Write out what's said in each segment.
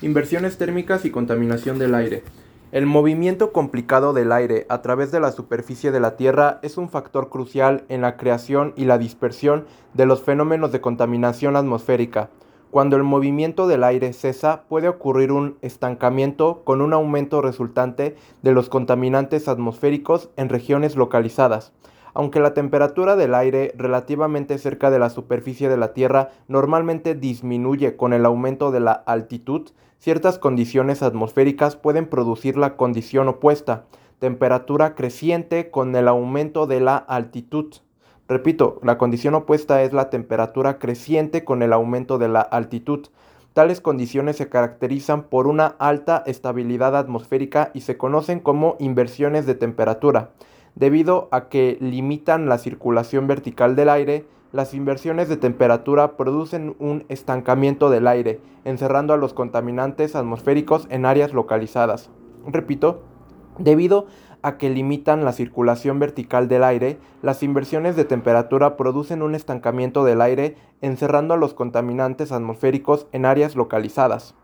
Inversiones térmicas y contaminación del aire. El movimiento complicado del aire a través de la superficie de la Tierra es un factor crucial en la creación y la dispersión de los fenómenos de contaminación atmosférica. Cuando el movimiento del aire cesa, puede ocurrir un estancamiento con un aumento resultante de los contaminantes atmosféricos en regiones localizadas. Aunque la temperatura del aire relativamente cerca de la superficie de la Tierra normalmente disminuye con el aumento de la altitud, ciertas condiciones atmosféricas pueden producir la condición opuesta, temperatura creciente con el aumento de la altitud. Repito, la condición opuesta es la temperatura creciente con el aumento de la altitud. Tales condiciones se caracterizan por una alta estabilidad atmosférica y se conocen como inversiones de temperatura. Debido a que limitan la circulación vertical del aire, las inversiones de temperatura producen un estancamiento del aire, encerrando a los contaminantes atmosféricos en áreas localizadas. Repito, debido a que limitan la circulación vertical del aire, las inversiones de temperatura producen un estancamiento del aire, encerrando a los contaminantes atmosféricos en áreas localizadas.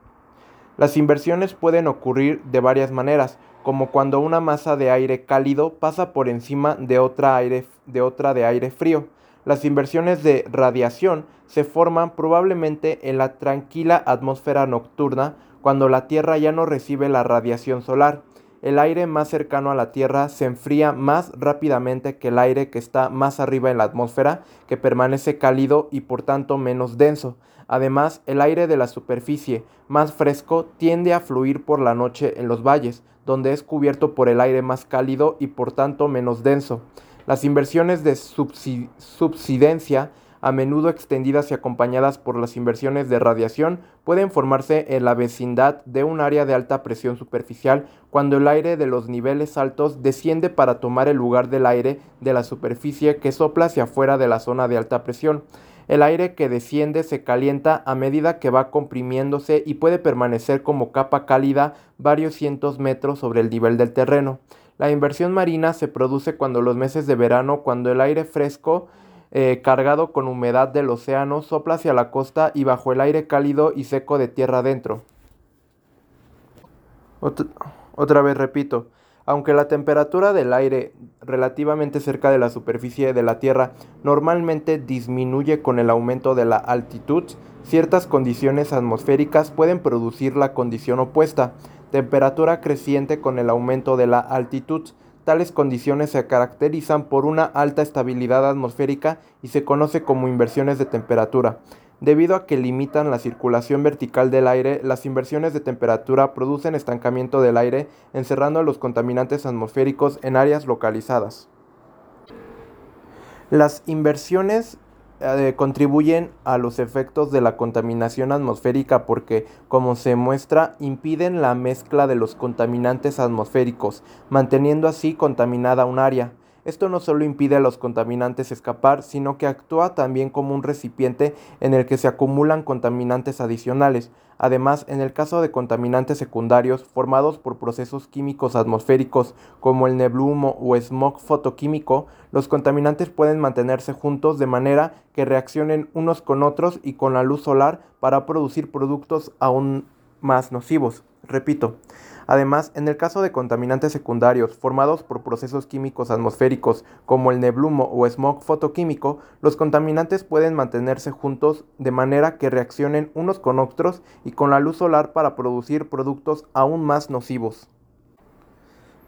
Las inversiones pueden ocurrir de varias maneras, como cuando una masa de aire cálido pasa por encima de otra, aire, de otra de aire frío. Las inversiones de radiación se forman probablemente en la tranquila atmósfera nocturna cuando la Tierra ya no recibe la radiación solar. El aire más cercano a la Tierra se enfría más rápidamente que el aire que está más arriba en la atmósfera, que permanece cálido y por tanto menos denso. Además, el aire de la superficie más fresco tiende a fluir por la noche en los valles, donde es cubierto por el aire más cálido y por tanto menos denso. Las inversiones de subsidencia, a menudo extendidas y acompañadas por las inversiones de radiación, pueden formarse en la vecindad de un área de alta presión superficial cuando el aire de los niveles altos desciende para tomar el lugar del aire de la superficie que sopla hacia afuera de la zona de alta presión. El aire que desciende se calienta a medida que va comprimiéndose y puede permanecer como capa cálida varios cientos metros sobre el nivel del terreno. La inversión marina se produce cuando los meses de verano, cuando el aire fresco eh, cargado con humedad del océano sopla hacia la costa y bajo el aire cálido y seco de tierra adentro. otra vez repito, aunque la temperatura del aire relativamente cerca de la superficie de la Tierra normalmente disminuye con el aumento de la altitud, ciertas condiciones atmosféricas pueden producir la condición opuesta, temperatura creciente con el aumento de la altitud. Tales condiciones se caracterizan por una alta estabilidad atmosférica y se conoce como inversiones de temperatura. Debido a que limitan la circulación vertical del aire, las inversiones de temperatura producen estancamiento del aire, encerrando los contaminantes atmosféricos en áreas localizadas. Las inversiones eh, contribuyen a los efectos de la contaminación atmosférica porque, como se muestra, impiden la mezcla de los contaminantes atmosféricos, manteniendo así contaminada un área. Esto no solo impide a los contaminantes escapar, sino que actúa también como un recipiente en el que se acumulan contaminantes adicionales. Además, en el caso de contaminantes secundarios formados por procesos químicos atmosféricos como el neblumo o smog fotoquímico, los contaminantes pueden mantenerse juntos de manera que reaccionen unos con otros y con la luz solar para producir productos aún más nocivos. Repito, Además, en el caso de contaminantes secundarios formados por procesos químicos atmosféricos como el neblumo o smog fotoquímico, los contaminantes pueden mantenerse juntos de manera que reaccionen unos con otros y con la luz solar para producir productos aún más nocivos.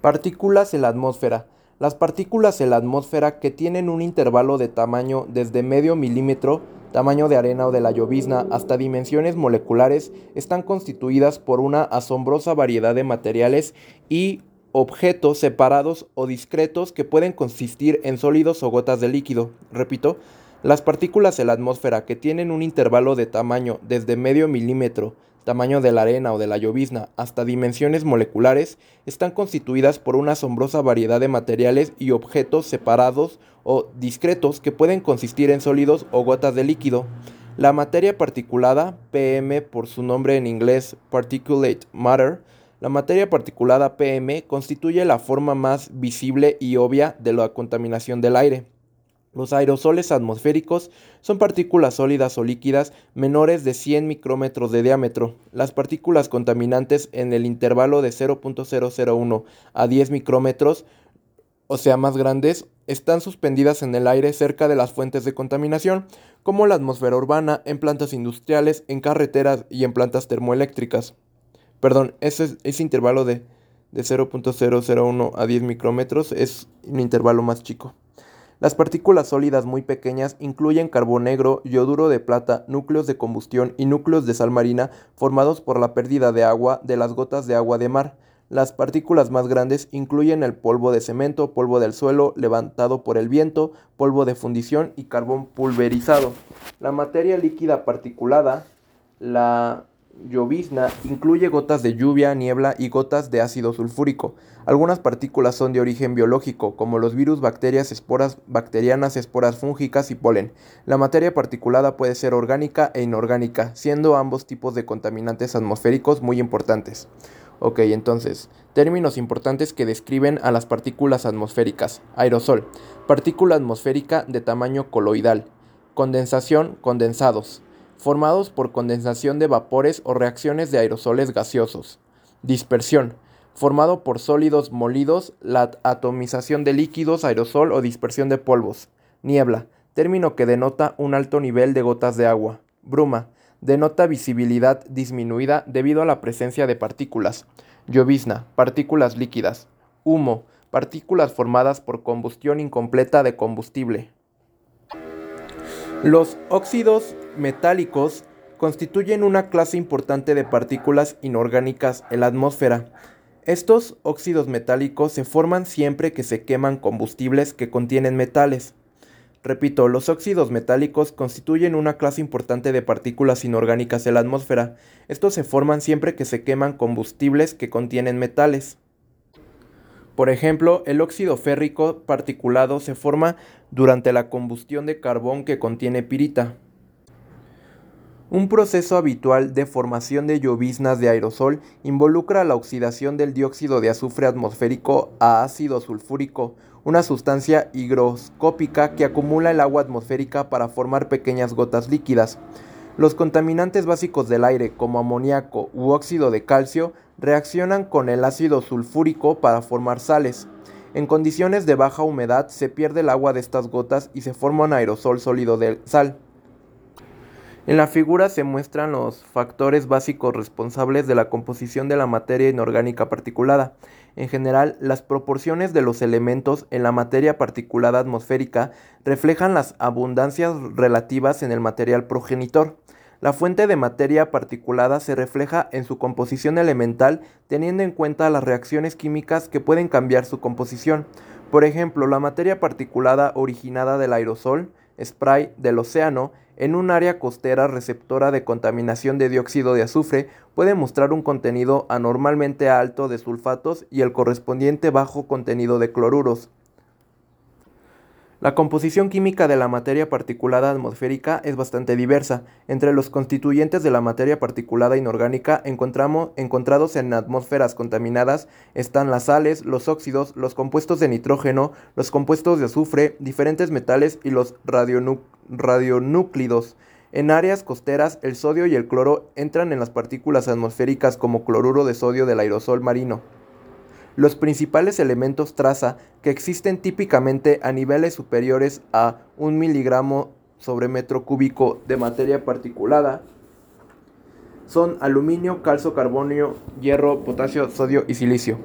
Partículas en la atmósfera. Las partículas en la atmósfera que tienen un intervalo de tamaño desde medio milímetro tamaño de arena o de la llovizna hasta dimensiones moleculares están constituidas por una asombrosa variedad de materiales y objetos separados o discretos que pueden consistir en sólidos o gotas de líquido. Repito, las partículas en la atmósfera que tienen un intervalo de tamaño desde medio milímetro tamaño de la arena o de la llovizna, hasta dimensiones moleculares, están constituidas por una asombrosa variedad de materiales y objetos separados o discretos que pueden consistir en sólidos o gotas de líquido. La materia particulada, PM por su nombre en inglés Particulate Matter, la materia particulada PM constituye la forma más visible y obvia de la contaminación del aire. Los aerosoles atmosféricos son partículas sólidas o líquidas menores de 100 micrómetros de diámetro. Las partículas contaminantes en el intervalo de 0.001 a 10 micrómetros, o sea más grandes, están suspendidas en el aire cerca de las fuentes de contaminación, como la atmósfera urbana, en plantas industriales, en carreteras y en plantas termoeléctricas. Perdón, ese, ese intervalo de, de 0.001 a 10 micrómetros es un intervalo más chico. Las partículas sólidas muy pequeñas incluyen carbón negro, yoduro de plata, núcleos de combustión y núcleos de sal marina formados por la pérdida de agua de las gotas de agua de mar. Las partículas más grandes incluyen el polvo de cemento, polvo del suelo levantado por el viento, polvo de fundición y carbón pulverizado. La materia líquida particulada, la llovizna incluye gotas de lluvia, niebla y gotas de ácido sulfúrico. Algunas partículas son de origen biológico, como los virus, bacterias, esporas bacterianas, esporas fúngicas y polen. La materia particulada puede ser orgánica e inorgánica, siendo ambos tipos de contaminantes atmosféricos muy importantes. Ok, entonces, términos importantes que describen a las partículas atmosféricas. Aerosol, partícula atmosférica de tamaño coloidal. Condensación, condensados formados por condensación de vapores o reacciones de aerosoles gaseosos. Dispersión, formado por sólidos molidos, la atomización de líquidos, aerosol o dispersión de polvos. Niebla, término que denota un alto nivel de gotas de agua. Bruma, denota visibilidad disminuida debido a la presencia de partículas. Llovizna, partículas líquidas. Humo, partículas formadas por combustión incompleta de combustible. Los óxidos metálicos constituyen una clase importante de partículas inorgánicas en la atmósfera. Estos óxidos metálicos se forman siempre que se queman combustibles que contienen metales. Repito, los óxidos metálicos constituyen una clase importante de partículas inorgánicas en la atmósfera. Estos se forman siempre que se queman combustibles que contienen metales. Por ejemplo, el óxido férrico particulado se forma durante la combustión de carbón que contiene pirita. Un proceso habitual de formación de lloviznas de aerosol involucra la oxidación del dióxido de azufre atmosférico a ácido sulfúrico, una sustancia higroscópica que acumula el agua atmosférica para formar pequeñas gotas líquidas. Los contaminantes básicos del aire, como amoníaco u óxido de calcio, reaccionan con el ácido sulfúrico para formar sales. En condiciones de baja humedad se pierde el agua de estas gotas y se forma un aerosol sólido de sal. En la figura se muestran los factores básicos responsables de la composición de la materia inorgánica particulada. En general, las proporciones de los elementos en la materia particulada atmosférica reflejan las abundancias relativas en el material progenitor. La fuente de materia particulada se refleja en su composición elemental teniendo en cuenta las reacciones químicas que pueden cambiar su composición. Por ejemplo, la materia particulada originada del aerosol, spray del océano, en un área costera receptora de contaminación de dióxido de azufre puede mostrar un contenido anormalmente alto de sulfatos y el correspondiente bajo contenido de cloruros. La composición química de la materia particulada atmosférica es bastante diversa. Entre los constituyentes de la materia particulada inorgánica encontramos, encontrados en atmósferas contaminadas están las sales, los óxidos, los compuestos de nitrógeno, los compuestos de azufre, diferentes metales y los radionúclidos. En áreas costeras, el sodio y el cloro entran en las partículas atmosféricas como cloruro de sodio del aerosol marino. Los principales elementos traza que existen típicamente a niveles superiores a 1 miligramo sobre metro cúbico de materia particulada son aluminio, calcio, carbonio, hierro, potasio, sodio y silicio.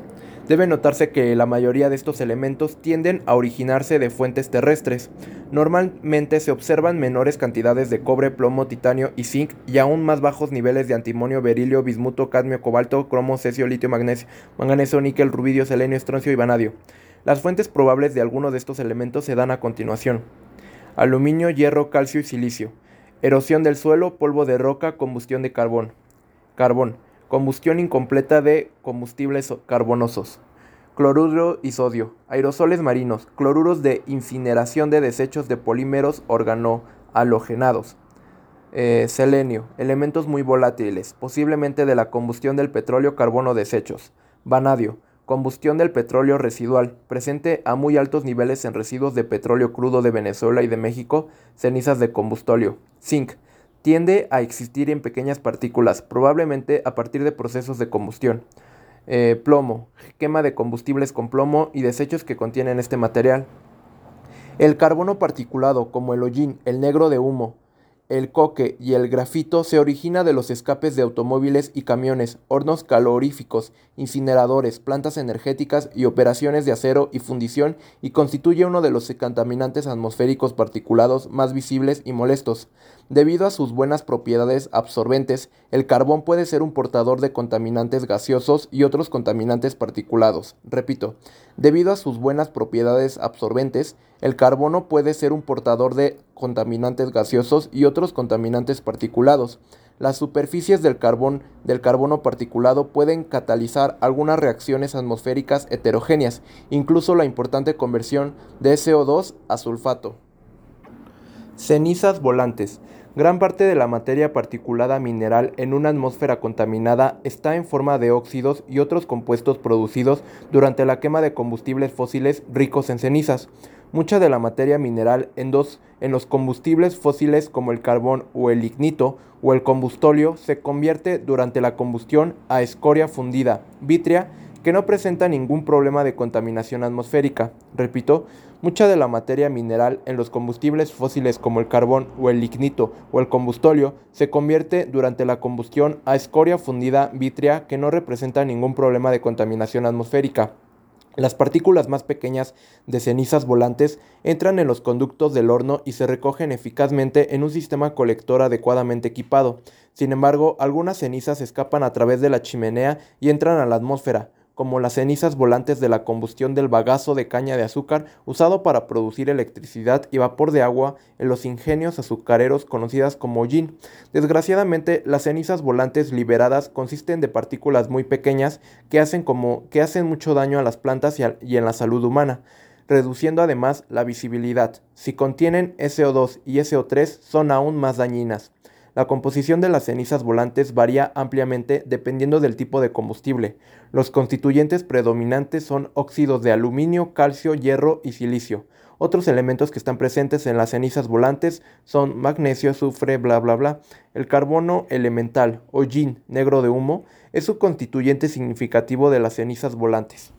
Debe notarse que la mayoría de estos elementos tienden a originarse de fuentes terrestres. Normalmente se observan menores cantidades de cobre, plomo, titanio y zinc y aún más bajos niveles de antimonio, berilio, bismuto, cadmio, cobalto, cromo, cesio, litio, magnesio, manganeso, níquel, rubidio, selenio, estroncio y vanadio. Las fuentes probables de algunos de estos elementos se dan a continuación. Aluminio, hierro, calcio y silicio. Erosión del suelo, polvo de roca, combustión de carbón. Carbón combustión incompleta de combustibles carbonosos, cloruro y sodio, aerosoles marinos, cloruros de incineración de desechos de polímeros organohalogenados, eh, selenio, elementos muy volátiles, posiblemente de la combustión del petróleo, carbono, desechos, vanadio, Combustión del petróleo residual, presente a muy altos niveles en residuos de petróleo crudo de Venezuela y de México, cenizas de combustóleo. Zinc. Tiende a existir en pequeñas partículas, probablemente a partir de procesos de combustión. Eh, plomo. Quema de combustibles con plomo y desechos que contienen este material. El carbono particulado, como el hollín, el negro de humo, el coque y el grafito se origina de los escapes de automóviles y camiones, hornos caloríficos, incineradores, plantas energéticas y operaciones de acero y fundición y constituye uno de los contaminantes atmosféricos particulados más visibles y molestos. Debido a sus buenas propiedades absorbentes, el carbón puede ser un portador de contaminantes gaseosos y otros contaminantes particulados. Repito, debido a sus buenas propiedades absorbentes, el carbono puede ser un portador de contaminantes gaseosos y otros contaminantes particulados. Las superficies del carbón del carbono particulado pueden catalizar algunas reacciones atmosféricas heterogéneas, incluso la importante conversión de CO2 a sulfato. Cenizas volantes. Gran parte de la materia particulada mineral en una atmósfera contaminada está en forma de óxidos y otros compuestos producidos durante la quema de combustibles fósiles ricos en cenizas. Mucha de la materia mineral en, los combustibles fósiles como el carbón o el lignito o el combustóleo se convierte durante la combustión a escoria fundida, vítrea, que no presenta ningún problema de contaminación atmosférica. Repito, mucha de la materia mineral en los combustibles fósiles como el carbón o el lignito o el combustóleo se convierte durante la combustión a escoria fundida vítrea que no representa ningún problema de contaminación atmosférica. Las partículas más pequeñas de cenizas volantes entran en los conductos del horno y se recogen eficazmente en un sistema colector adecuadamente equipado. Sin embargo, algunas cenizas escapan a través de la chimenea y entran a la atmósfera, como las cenizas volantes de la combustión del bagazo de caña de azúcar usado para producir electricidad y vapor de agua en los ingenios azucareros conocidas como gin. Desgraciadamente, las cenizas volantes liberadas consisten de partículas muy pequeñas que hacen, como, que hacen mucho daño a las plantas y, y en la salud humana reduciendo además la visibilidad. Si contienen SO2 y SO3 son aún más dañinas. La composición de las cenizas volantes varía ampliamente dependiendo del tipo de combustible. Los constituyentes predominantes son óxidos de aluminio, calcio, hierro y silicio. Otros elementos que están presentes en las cenizas volantes son magnesio, azufre, bla bla bla. El carbono elemental yin negro de humo es su constituyente significativo de las cenizas volantes.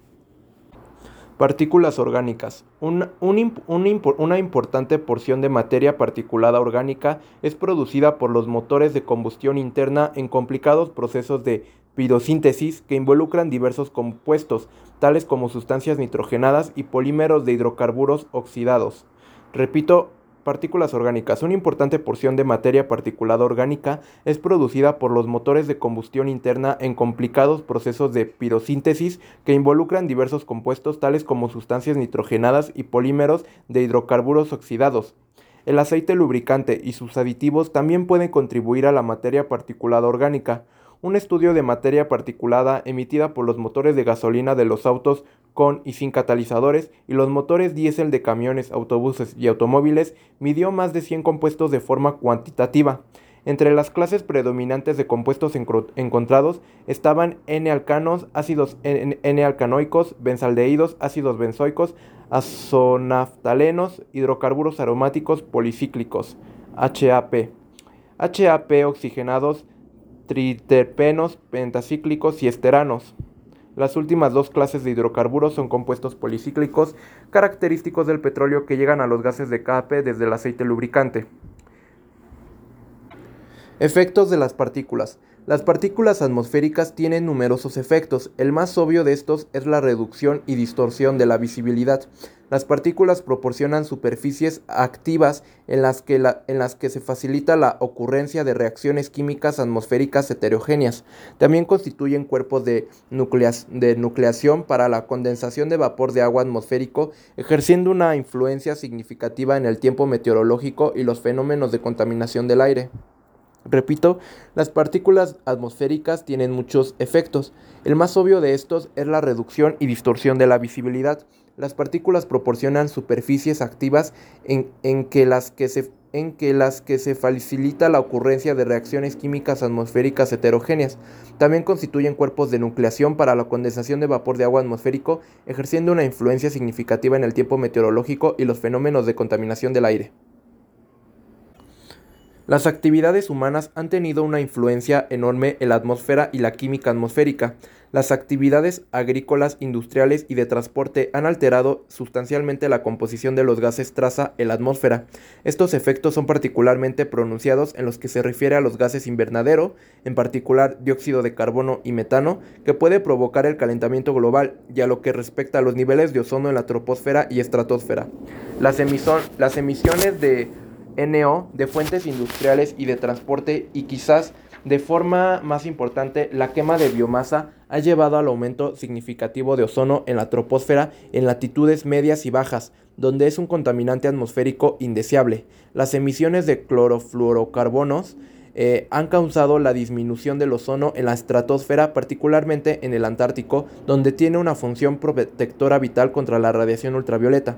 Partículas orgánicas. una importante porción de materia particulada orgánica es producida por los motores de combustión interna en complicados procesos de pirosíntesis que involucran diversos compuestos, tales como sustancias nitrogenadas y polímeros de hidrocarburos oxidados. Repito, Partículas orgánicas. Una importante porción de materia particulada orgánica es producida por los motores de combustión interna en complicados procesos de pirosíntesis que involucran diversos compuestos tales como sustancias nitrogenadas y polímeros de hidrocarburos oxidados. El aceite lubricante y sus aditivos también pueden contribuir a la materia particulada orgánica. Un estudio de materia particulada emitida por los motores de gasolina de los autos con y sin catalizadores y los motores diésel de camiones, autobuses y automóviles midió más de 100 compuestos de forma cuantitativa. Entre las clases predominantes de compuestos encontrados estaban N-alcanos, ácidos N-alcanoicos, benzaldehídos, ácidos benzoicos, azonaftalenos, hidrocarburos aromáticos policíclicos, HAP, HAP oxigenados, triterpenos, pentacíclicos y esteranos. Las últimas dos clases de hidrocarburos son compuestos policíclicos característicos del petróleo que llegan a los gases de escape desde el aceite lubricante. Efectos de las partículas. Las partículas atmosféricas tienen numerosos efectos. El más obvio de estos es la reducción y distorsión de la visibilidad. Las partículas proporcionan superficies activas en las, que se facilita la ocurrencia de reacciones químicas atmosféricas heterogéneas. También constituyen cuerpos de nucleación para la condensación de vapor de agua atmosférico, ejerciendo una influencia significativa en el tiempo meteorológico y los fenómenos de contaminación del aire. Repito, las partículas atmosféricas tienen muchos efectos. El más obvio de estos es la reducción y distorsión de la visibilidad. Las partículas proporcionan superficies activas en, que las que se en que las que se facilita la ocurrencia de reacciones químicas atmosféricas heterogéneas. También constituyen cuerpos de nucleación para la condensación de vapor de agua atmosférico, ejerciendo una influencia significativa en el tiempo meteorológico y los fenómenos de contaminación del aire. Las actividades humanas han tenido una influencia enorme en la atmósfera y la química atmosférica. Las actividades agrícolas, industriales y de transporte han alterado sustancialmente la composición de los gases traza en la atmósfera. Estos efectos son particularmente pronunciados en los que se refiere a los gases invernadero, en particular dióxido de carbono y metano, que puede provocar el calentamiento global, y a lo que respecta a los niveles de ozono en la troposfera y estratosfera. Las, las emisiones de NO de fuentes industriales y de transporte y quizás de forma más importante, la quema de biomasa ha llevado al aumento significativo de ozono en la troposfera en latitudes medias y bajas, donde es un contaminante atmosférico indeseable. Las emisiones de clorofluorocarbonos eh, han causado la disminución del ozono en la estratosfera, particularmente en el Antártico, donde tiene una función protectora vital contra la radiación ultravioleta.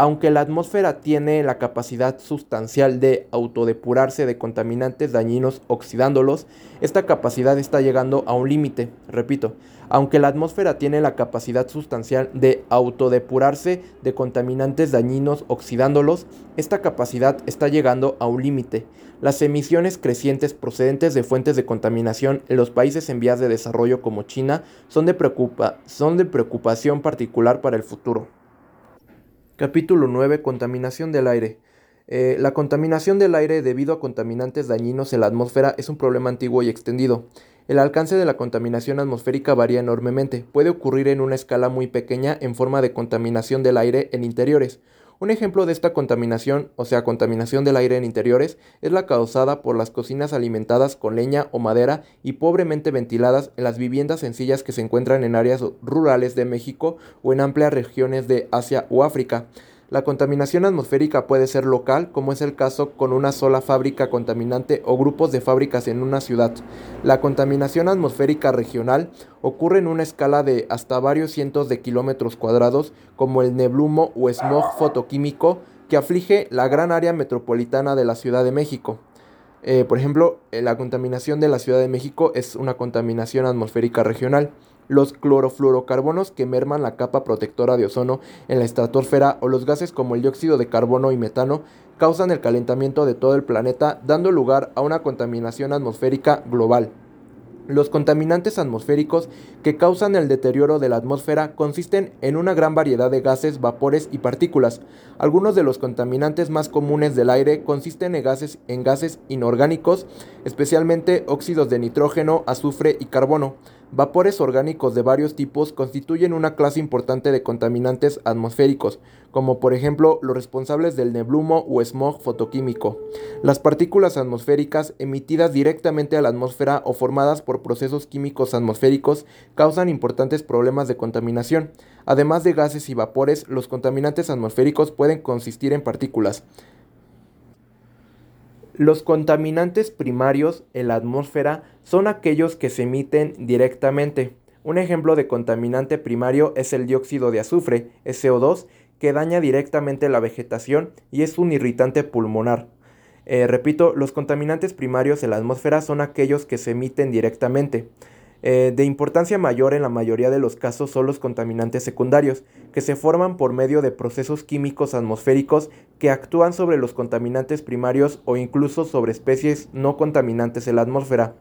Aunque la atmósfera tiene la capacidad sustancial de autodepurarse de contaminantes dañinos oxidándolos, esta capacidad está llegando a un límite. Repito, aunque la atmósfera tiene la capacidad sustancial de autodepurarse de contaminantes dañinos oxidándolos, esta capacidad está llegando a un límite. Las emisiones crecientes procedentes de fuentes de contaminación en los países en vías de desarrollo como China son de, son de preocupación particular para el futuro. Capítulo 9. Contaminación del aire. Eh, la contaminación del aire debido a contaminantes dañinos en la atmósfera es un problema antiguo y extendido. El alcance de la contaminación atmosférica varía enormemente. Puede ocurrir en una escala muy pequeña en forma de contaminación del aire en interiores, un ejemplo de esta contaminación, o sea, contaminación del aire en interiores, es la causada por las cocinas alimentadas con leña o madera y pobremente ventiladas en las viviendas sencillas que se encuentran en áreas rurales de México o en amplias regiones de Asia o África. La contaminación atmosférica puede ser local, como es el caso con una sola fábrica contaminante o grupos de fábricas en una ciudad. La contaminación atmosférica regional ocurre en una escala de hasta varios cientos de kilómetros cuadrados, como el neblumo o smog fotoquímico que aflige la gran área metropolitana de la Ciudad de México. Eh, por ejemplo, eh, la contaminación de la Ciudad de México es una contaminación atmosférica regional los clorofluorocarbonos que merman la capa protectora de ozono en la estratosfera o los gases como el dióxido de carbono y metano causan el calentamiento de todo el planeta, dando lugar a una contaminación atmosférica global. Los contaminantes atmosféricos que causan el deterioro de la atmósfera consisten en una gran variedad de gases, vapores y partículas. Algunos de los contaminantes más comunes del aire consisten en gases, en gases inorgánicos, especialmente óxidos de nitrógeno, azufre y carbono. Vapores orgánicos de varios tipos constituyen una clase importante de contaminantes atmosféricos, como por ejemplo los responsables del neblumo o smog fotoquímico. Las partículas atmosféricas emitidas directamente a la atmósfera o formadas por procesos químicos atmosféricos causan importantes problemas de contaminación. Además de gases y vapores, los contaminantes atmosféricos pueden consistir en partículas. Los contaminantes primarios en la atmósfera son aquellos que se emiten directamente. Un ejemplo de contaminante primario es el dióxido de azufre, SO2, que daña directamente la vegetación y es un irritante pulmonar. Eh, repito, los contaminantes primarios en la atmósfera son aquellos que se emiten directamente. Eh, de importancia mayor en la mayoría de los casos son los contaminantes secundarios, que se forman por medio de procesos químicos atmosféricos que actúan sobre los contaminantes primarios o incluso sobre especies no contaminantes en la atmósfera.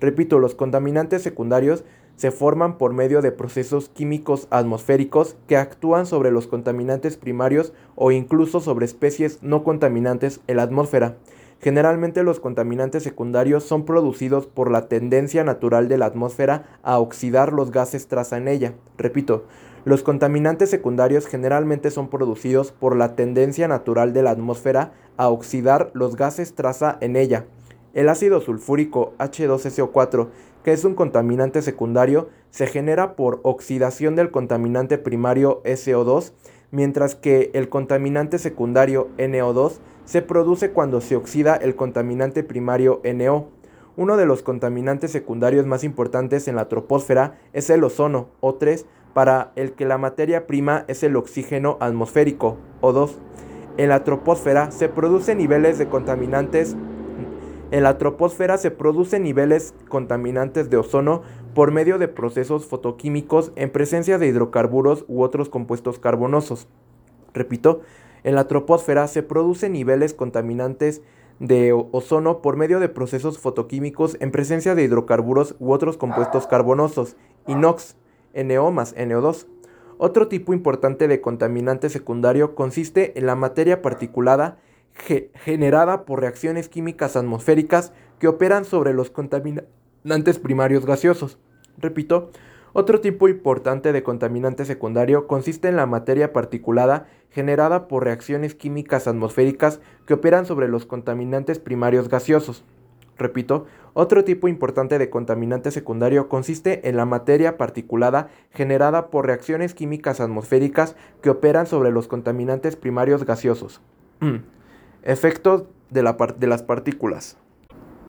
Repito, los contaminantes secundarios se forman por medio de procesos químicos atmosféricos que actúan sobre los contaminantes primarios o incluso sobre especies no contaminantes en la atmósfera. Generalmente los contaminantes secundarios son producidos por la tendencia natural de la atmósfera a oxidar los gases traza en ella. Repito, los contaminantes secundarios generalmente son producidos por la tendencia natural de la atmósfera a oxidar los gases traza en ella. El ácido sulfúrico H2SO4, que es un contaminante secundario, se genera por oxidación del contaminante primario SO2, mientras que el contaminante secundario NO2 se produce cuando se oxida el contaminante primario NO. Uno de los contaminantes secundarios más importantes en la troposfera es el ozono, O3, para el que la materia prima es el oxígeno atmosférico, O2. En la troposfera se producen niveles de contaminantes en la troposfera se producen niveles contaminantes de ozono por medio de procesos fotoquímicos en presencia de hidrocarburos u otros compuestos carbonosos. Repito, en la troposfera se producen niveles contaminantes de ozono por medio de procesos fotoquímicos en presencia de hidrocarburos u otros compuestos carbonosos, inox, NO más NO2. Otro tipo importante de contaminante secundario consiste en la materia particulada generada por reacciones químicas atmosféricas que operan sobre los contaminantes primarios gaseosos. Repito, otro tipo importante de contaminante secundario consiste en la materia particulada generada por reacciones químicas atmosféricas que operan sobre los contaminantes primarios gaseosos. Repito, otro tipo importante de contaminante secundario consiste en la materia particulada generada por reacciones químicas atmosféricas que operan sobre los contaminantes primarios gaseosos. Efectos de, de las partículas.